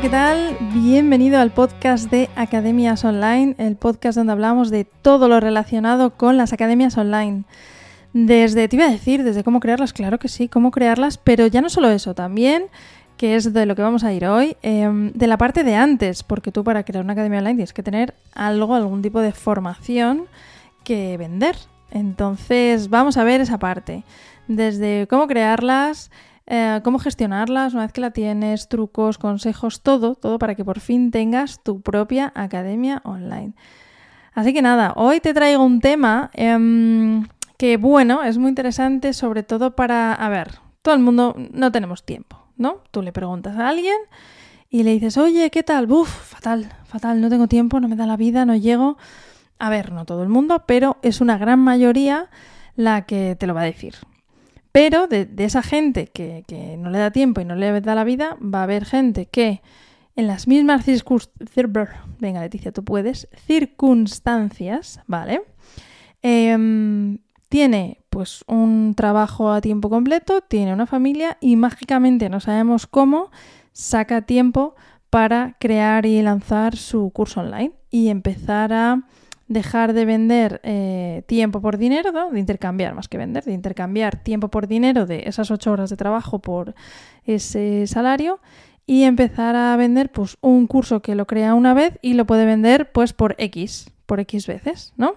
¿qué tal? Bienvenido al podcast de Academias Online, el podcast donde hablamos de todo lo relacionado con las academias online. Desde, te iba a decir, desde cómo crearlas, claro que sí, cómo crearlas, pero ya no solo eso, también, que es de lo que vamos a ir hoy, em, de la parte de antes, porque tú para crear una academia online tienes que tener algo, algún tipo de formación que vender. Entonces, vamos a ver esa parte, desde cómo crearlas, eh, cómo gestionarlas una vez que la tienes, trucos, consejos, todo, todo para que por fin tengas tu propia academia online. Así que nada, hoy te traigo un tema em, que, bueno, es muy interesante, sobre todo para, a ver, todo el mundo no tenemos tiempo, ¿no? Tú le preguntas a alguien y le dices, oye, ¿qué tal? Buf, fatal, fatal, no tengo tiempo, no me da la vida, no llego. A ver, no todo el mundo, pero es una gran mayoría la que te lo va a decir. Pero de, esa gente que, no le da tiempo y no le da la vida, va a haber gente que en las mismas circunstancias, circunstancias, ¿vale? Em, tiene pues un trabajo a tiempo completo, tiene una familia y mágicamente no sabemos cómo saca tiempo para crear y lanzar su curso online y empezar a dejar de vender eh, tiempo por dinero, de intercambiar más que vender, de intercambiar tiempo por dinero de esas ocho horas de trabajo por ese salario y empezar a vender pues un curso que lo crea una vez y lo puede vender pues por X, por X veces, ¿no?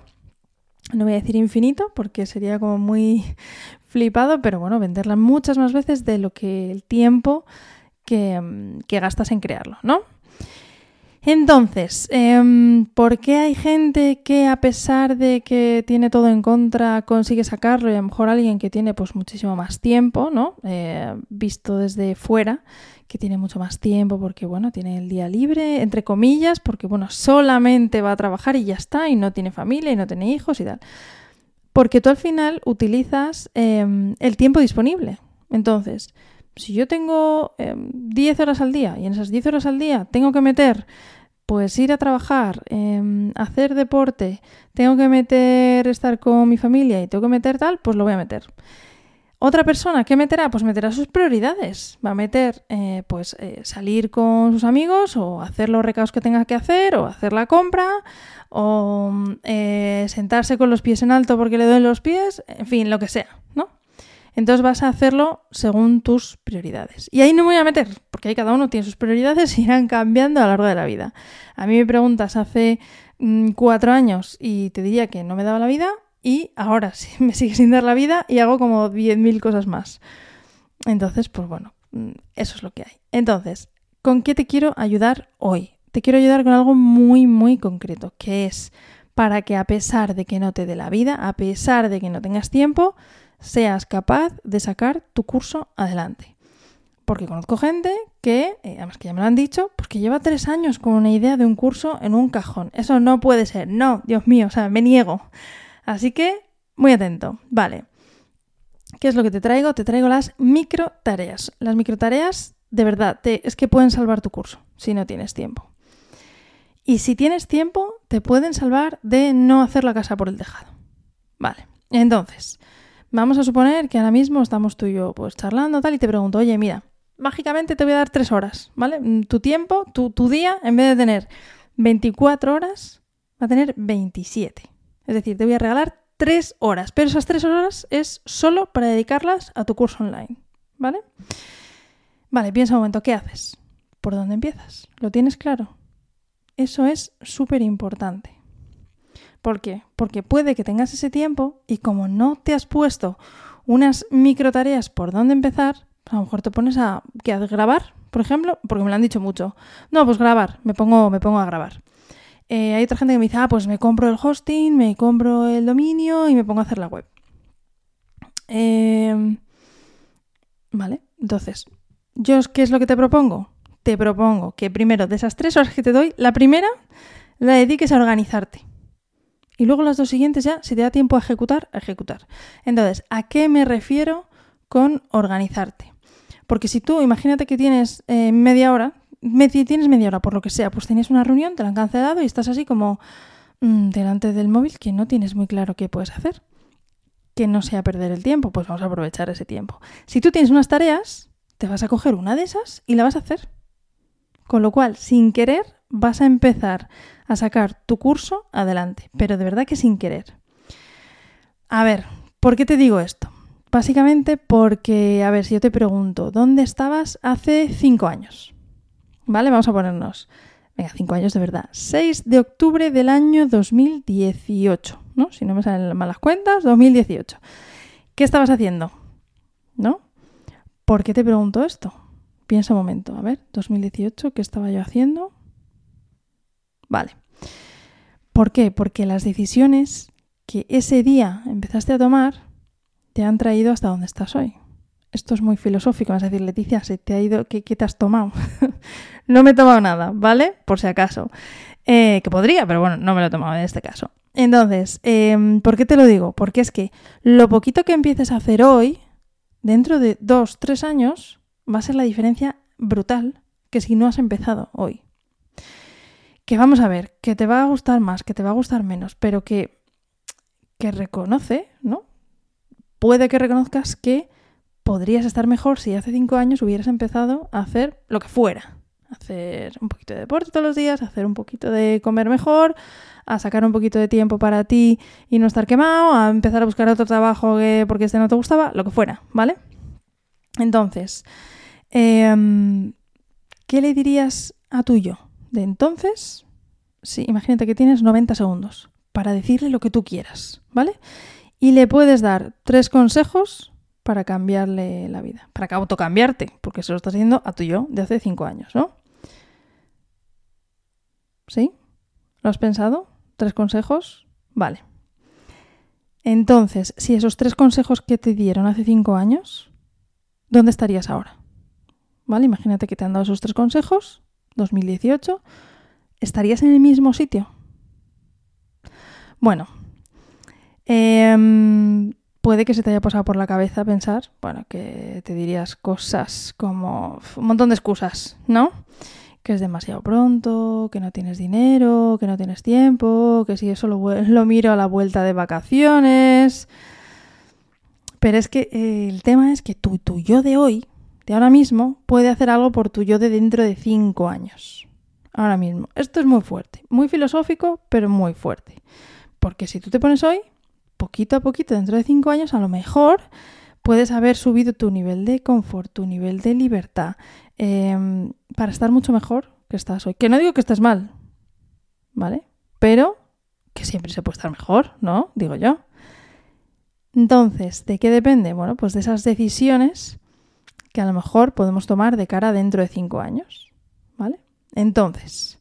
No voy a decir infinito porque sería como muy flipado, pero bueno, venderla muchas más veces de lo que el tiempo que, que gastas en crearlo, ¿no? Entonces, em, ¿por qué hay gente que a pesar de que tiene todo en contra consigue sacarlo y a lo mejor alguien que tiene pues muchísimo más tiempo, ¿no? Eh, visto desde fuera, que tiene mucho más tiempo porque, bueno, tiene el día libre, entre comillas, porque, bueno, solamente va a trabajar y ya está, y no tiene familia y no tiene hijos y tal. Porque tú al final utilizas em, el tiempo disponible. Entonces, si yo tengo 10 em, horas al día y en esas 10 horas al día tengo que meter pues ir a trabajar, em, hacer deporte, tengo que meter estar con mi familia y tengo que meter tal, pues lo voy a meter. Otra persona, ¿qué meterá? Pues meterá sus prioridades. Va a meter, eh, pues, eh, salir con sus amigos o hacer los recados que tenga que hacer o hacer la compra o eh, sentarse con los pies en alto porque le duelen los pies, en fin, lo que sea, ¿no? Entonces vas a hacerlo según tus prioridades. Y ahí no me voy a meter, porque ahí cada uno tiene sus prioridades y irán cambiando a lo largo de la vida. A mí me preguntas hace mm, cuatro años y te diría que no me daba la vida y ahora sí me sigue sin dar la vida y hago como 10.000 cosas más. Entonces, pues bueno, mm, eso es lo que hay. Entonces, ¿con qué te quiero ayudar hoy? Te quiero ayudar con algo muy, muy concreto, que es para que a pesar de que no te dé la vida, a pesar de que no tengas tiempo, seas capaz de sacar tu curso adelante. Porque conozco gente que, eh, además que ya me lo han dicho, pues que lleva tres años con una idea de un curso en un cajón. Eso no puede ser. No, Dios mío, o sea, me niego. Así que, muy atento. Vale. ¿Qué es lo que te traigo? Te traigo las micro tareas. Las micro tareas, de verdad, es que pueden salvar tu curso si no tienes tiempo. Y si tienes tiempo, te pueden salvar de no hacer la casa por el tejado. Vale. Entonces, Vamos a suponer que ahora mismo estamos tú y yo pues charlando tal y te pregunto, oye, mira, mágicamente te voy a dar tres horas, ¿vale? Mm, tu tiempo, tu, tu día, en vez de tener 24 horas, va a tener 27. Es decir, te voy a regalar tres horas, pero esas tres horas es solo para dedicarlas a tu curso online, ¿vale? Vale, piensa un momento, ¿qué haces? ¿Por dónde empiezas? ¿Lo tienes claro? Eso es súper importante. ¿Por qué? Porque puede que tengas ese tiempo y como no te has puesto unas micro tareas por dónde empezar, a lo mejor te pones a ¿qué, grabar, por ejemplo, porque me lo han dicho mucho. No, pues grabar, me pongo, me pongo a grabar. Eh, hay otra gente que me dice, ah, pues me compro el hosting, me compro el dominio y me pongo a hacer la web. Em, vale, entonces, ¿yo qué es lo que te propongo? Te propongo que primero, de esas tres horas que te doy, la primera la dediques a organizarte. Y luego las dos siguientes ya, si te da tiempo a ejecutar, a ejecutar. Entonces, ¿a qué me refiero con organizarte? Porque si tú, imagínate que tienes eh, media hora, tienes media hora por lo que sea, pues tenías una reunión, te la han cancelado y estás así como mm, delante del móvil que no tienes muy claro qué puedes hacer. Que no sea perder el tiempo, pues vamos a aprovechar ese tiempo. Si tú tienes unas tareas, te vas a coger una de esas y la vas a hacer Con lo cual, sin querer, vas a empezar a sacar tu curso adelante, pero de verdad que sin querer. A ver, ¿por qué te digo esto? Básicamente porque, a ver, si yo te pregunto, ¿dónde estabas hace cinco años? ¿Vale? Vamos a ponernos, venga, cinco años de verdad. 6 de octubre del año 2018, ¿no? Si no me salen malas cuentas, 2018. ¿Qué estabas haciendo? ¿No? ¿Por qué te pregunto esto? Piensa un momento, a ver, 2018, ¿qué estaba yo haciendo? Vale. ¿Por qué? Porque las decisiones que ese día empezaste a tomar te han traído hasta donde estás hoy. Esto es muy filosófico, vas a decir, Leticia, ¿se te ha ido? ¿Qué, te has tomado? no me he tomado nada, ¿vale? Por si acaso. Eh, que podría, pero bueno, no me lo he tomado en este caso. Entonces, em, ¿por qué te lo digo? Porque es que lo poquito que empieces a hacer hoy, dentro de dos, tres años, va a ser la diferencia brutal que si no has empezado hoy que vamos a ver, que te va a gustar más, que te va a gustar menos, pero que, que reconoce, ¿no? Puede que reconozcas que podrías estar mejor si hace cinco años hubieras empezado a hacer lo que fuera. Hacer un poquito de deporte todos los días, hacer un poquito de comer mejor, a sacar un poquito de tiempo para ti y no estar quemado, a empezar a buscar otro trabajo que, porque este no te gustaba, lo que fuera, ¿vale? Entonces, em, ¿qué le dirías a tu yo? De entonces, sí, imagínate que tienes 90 segundos para decirle lo que tú quieras, ¿vale? Y le puedes dar tres consejos para cambiarle la vida, para autocambiarte, porque se lo estás haciendo a tu yo de hace cinco años, ¿no? ¿Sí? ¿Lo has pensado? ¿Tres consejos? Vale. Entonces, si esos tres consejos que te dieron hace cinco años, ¿dónde estarías ahora? ¿Vale? Imagínate que te han dado esos tres consejos 2018, ¿estarías en el mismo sitio? Bueno, em, puede que se te haya pasado por la cabeza pensar, bueno, que te dirías cosas como un montón de excusas, ¿no? Que es demasiado pronto, que no tienes dinero, que no tienes tiempo, que si eso lo, lo miro a la vuelta de vacaciones. Pero es que eh, el tema es que tu, tu yo de hoy ahora mismo puede hacer algo por tu yo de dentro de cinco años. Ahora mismo. Esto es muy fuerte, muy filosófico, pero muy fuerte. Porque si tú te pones hoy, poquito a poquito, dentro de cinco años, a lo mejor puedes haber subido tu nivel de confort, tu nivel de libertad, em, para estar mucho mejor que estás hoy. Que no digo que estés mal, ¿vale? Pero que siempre se puede estar mejor, ¿no? Digo yo. Entonces, ¿de qué depende? Bueno, pues de esas decisiones que a lo mejor podemos tomar de cara dentro de cinco años. ¿Vale? Entonces,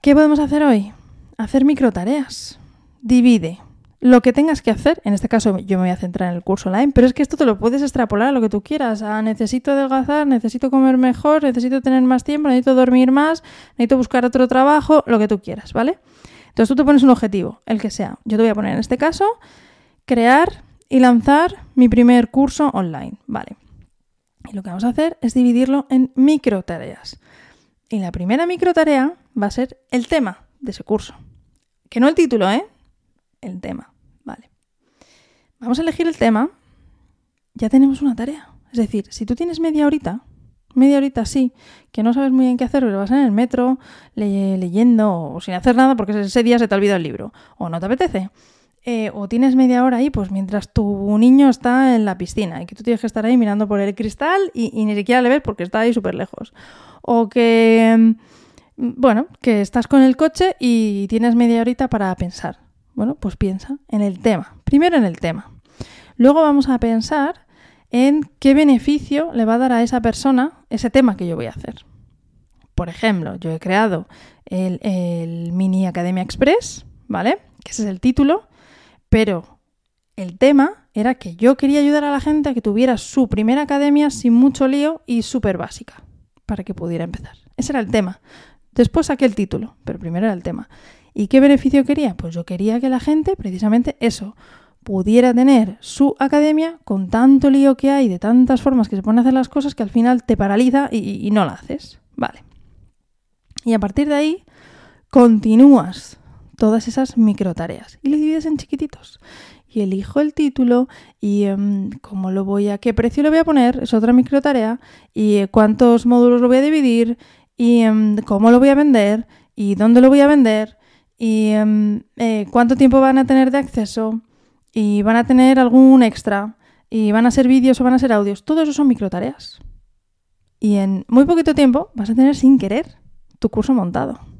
¿qué podemos hacer hoy? Hacer microtareas. Divide lo que tengas que hacer. En este caso yo me voy a centrar en el curso online, pero es que esto te lo puedes extrapolar a lo que tú quieras. A necesito adelgazar, necesito comer mejor, necesito tener más tiempo, necesito dormir más, necesito buscar otro trabajo, lo que tú quieras, ¿vale? Entonces tú te pones un objetivo, el que sea. Yo te voy a poner en este caso crear y lanzar mi primer curso online. Vale. Y lo que vamos a hacer es dividirlo en micro tareas. Y la primera micro tarea va a ser el tema de ese curso. Que no el título, ¿eh? El tema. Vale. Vamos a elegir el tema. Ya tenemos una tarea. Es decir, si tú tienes media horita, media horita sí, que no sabes muy bien qué hacer, pero vas en el metro leyendo o sin hacer nada porque ese día se te ha olvidado el libro o no te apetece, eh, o tienes media hora ahí, pues mientras tu niño está en la piscina y que tú tienes que estar ahí mirando por el cristal y, ni siquiera le ves porque está ahí súper lejos. O que, mm, bueno, que estás con el coche y tienes media horita para pensar. Bueno, pues piensa en el tema. Primero en el tema. Luego vamos a pensar en qué beneficio le va a dar a esa persona ese tema que yo voy a hacer. Por ejemplo, yo he creado el, el Mini Academia Express, ¿vale? Que ese es el título pero el tema era que yo quería ayudar a la gente a que tuviera su primera academia sin mucho lío y súper básica, para que pudiera empezar. Ese era el tema. Después saqué el título, pero primero era el tema. ¿Y qué beneficio quería? Pues yo quería que la gente, precisamente eso, pudiera tener su academia con tanto lío que hay, de tantas formas que se ponen a hacer las cosas, que al final te paraliza y, y no la haces. Vale. Y a partir de ahí, continúas todas esas micro tareas y lo divides en chiquititos. Y elijo el título y em, cómo lo voy a, qué precio le voy a poner, es otra micro tarea, y eh, cuántos módulos lo voy a dividir, y em, cómo lo voy a vender, y dónde lo voy a vender, y em, eh, cuánto tiempo van a tener de acceso, y van a tener algún extra, y van a ser vídeos o van a ser audios. Todo eso son micro tareas. Y en muy poquito tiempo vas a tener sin querer tu curso montado.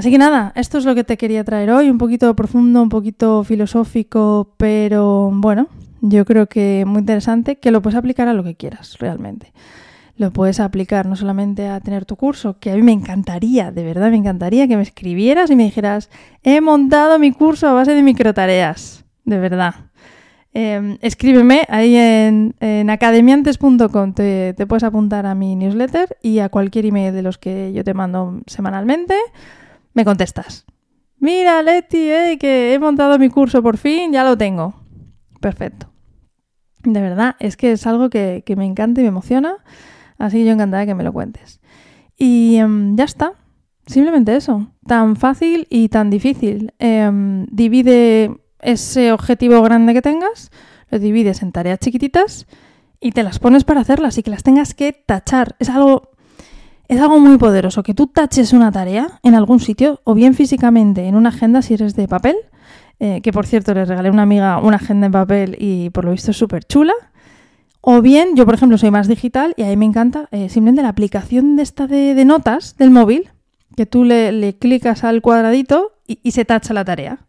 Así que nada, esto es lo que te quería traer hoy, un poquito profundo, un poquito filosófico, pero bueno, yo creo que muy interesante, que lo puedes aplicar a lo que quieras realmente. Lo puedes aplicar no solamente a tener tu curso, que a mí me encantaría, de verdad me encantaría que me escribieras y me dijeras, he montado mi curso a base de microtareas, de verdad. Em, escríbeme ahí en, academiantes.com, te, te puedes apuntar a mi newsletter y a cualquier email de los que yo te mando semanalmente me contestas. Mira, Leti, eh, que he montado mi curso por fin, ya lo tengo. Perfecto. De verdad, es que es algo que, me encanta y me emociona, así que yo encantada que me lo cuentes. Y em, ya está, simplemente eso, tan fácil y tan difícil. Em, divide ese objetivo grande que tengas, lo divides en tareas chiquititas y te las pones para hacerlas y que las tengas que tachar. Es algo es algo muy poderoso que tú taches una tarea en algún sitio, o bien físicamente en una agenda si eres de papel, eh, que por cierto le regalé a una amiga una agenda en papel y por lo visto es súper chula. O bien, yo por ejemplo soy más digital y a mí me encanta eh, simplemente la aplicación de esta de, notas del móvil, que tú le, clicas al cuadradito y, y, se tacha la tarea.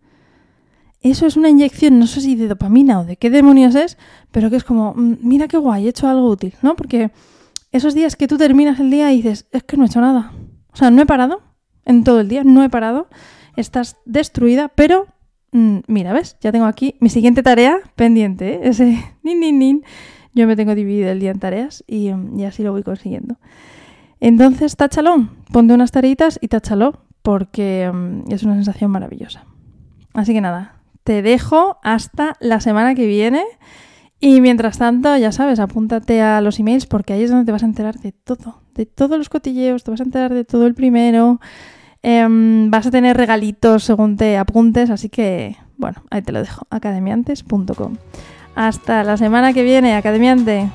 Eso es una inyección, no sé si de dopamina o de qué demonios es, pero que es como, mm, mira qué guay, he hecho algo útil, ¿no? Porque esos días que tú terminas el día y dices, es que no he hecho nada. O sea, no he parado en todo el día, no he parado. Estás destruida, pero mm, mira, ¿ves? Ya tengo aquí mi siguiente tarea pendiente, ¿eh? ese nin, nin, nin. Yo me tengo dividido el día en tareas y, mm, y así lo voy consiguiendo. Entonces, táchalo, ponte unas tareitas y táchalo, porque mm, es una sensación maravillosa. Así que nada, te dejo hasta la semana que viene. Y mientras tanto, ya sabes, apúntate a los emails porque ahí es donde te vas a enterar de todo, de todos los cotilleos, te vas a enterar de todo el primero, em, vas a tener regalitos según te apuntes, así que, bueno, ahí te lo dejo, academiantes.com. Hasta la semana que viene, academiante.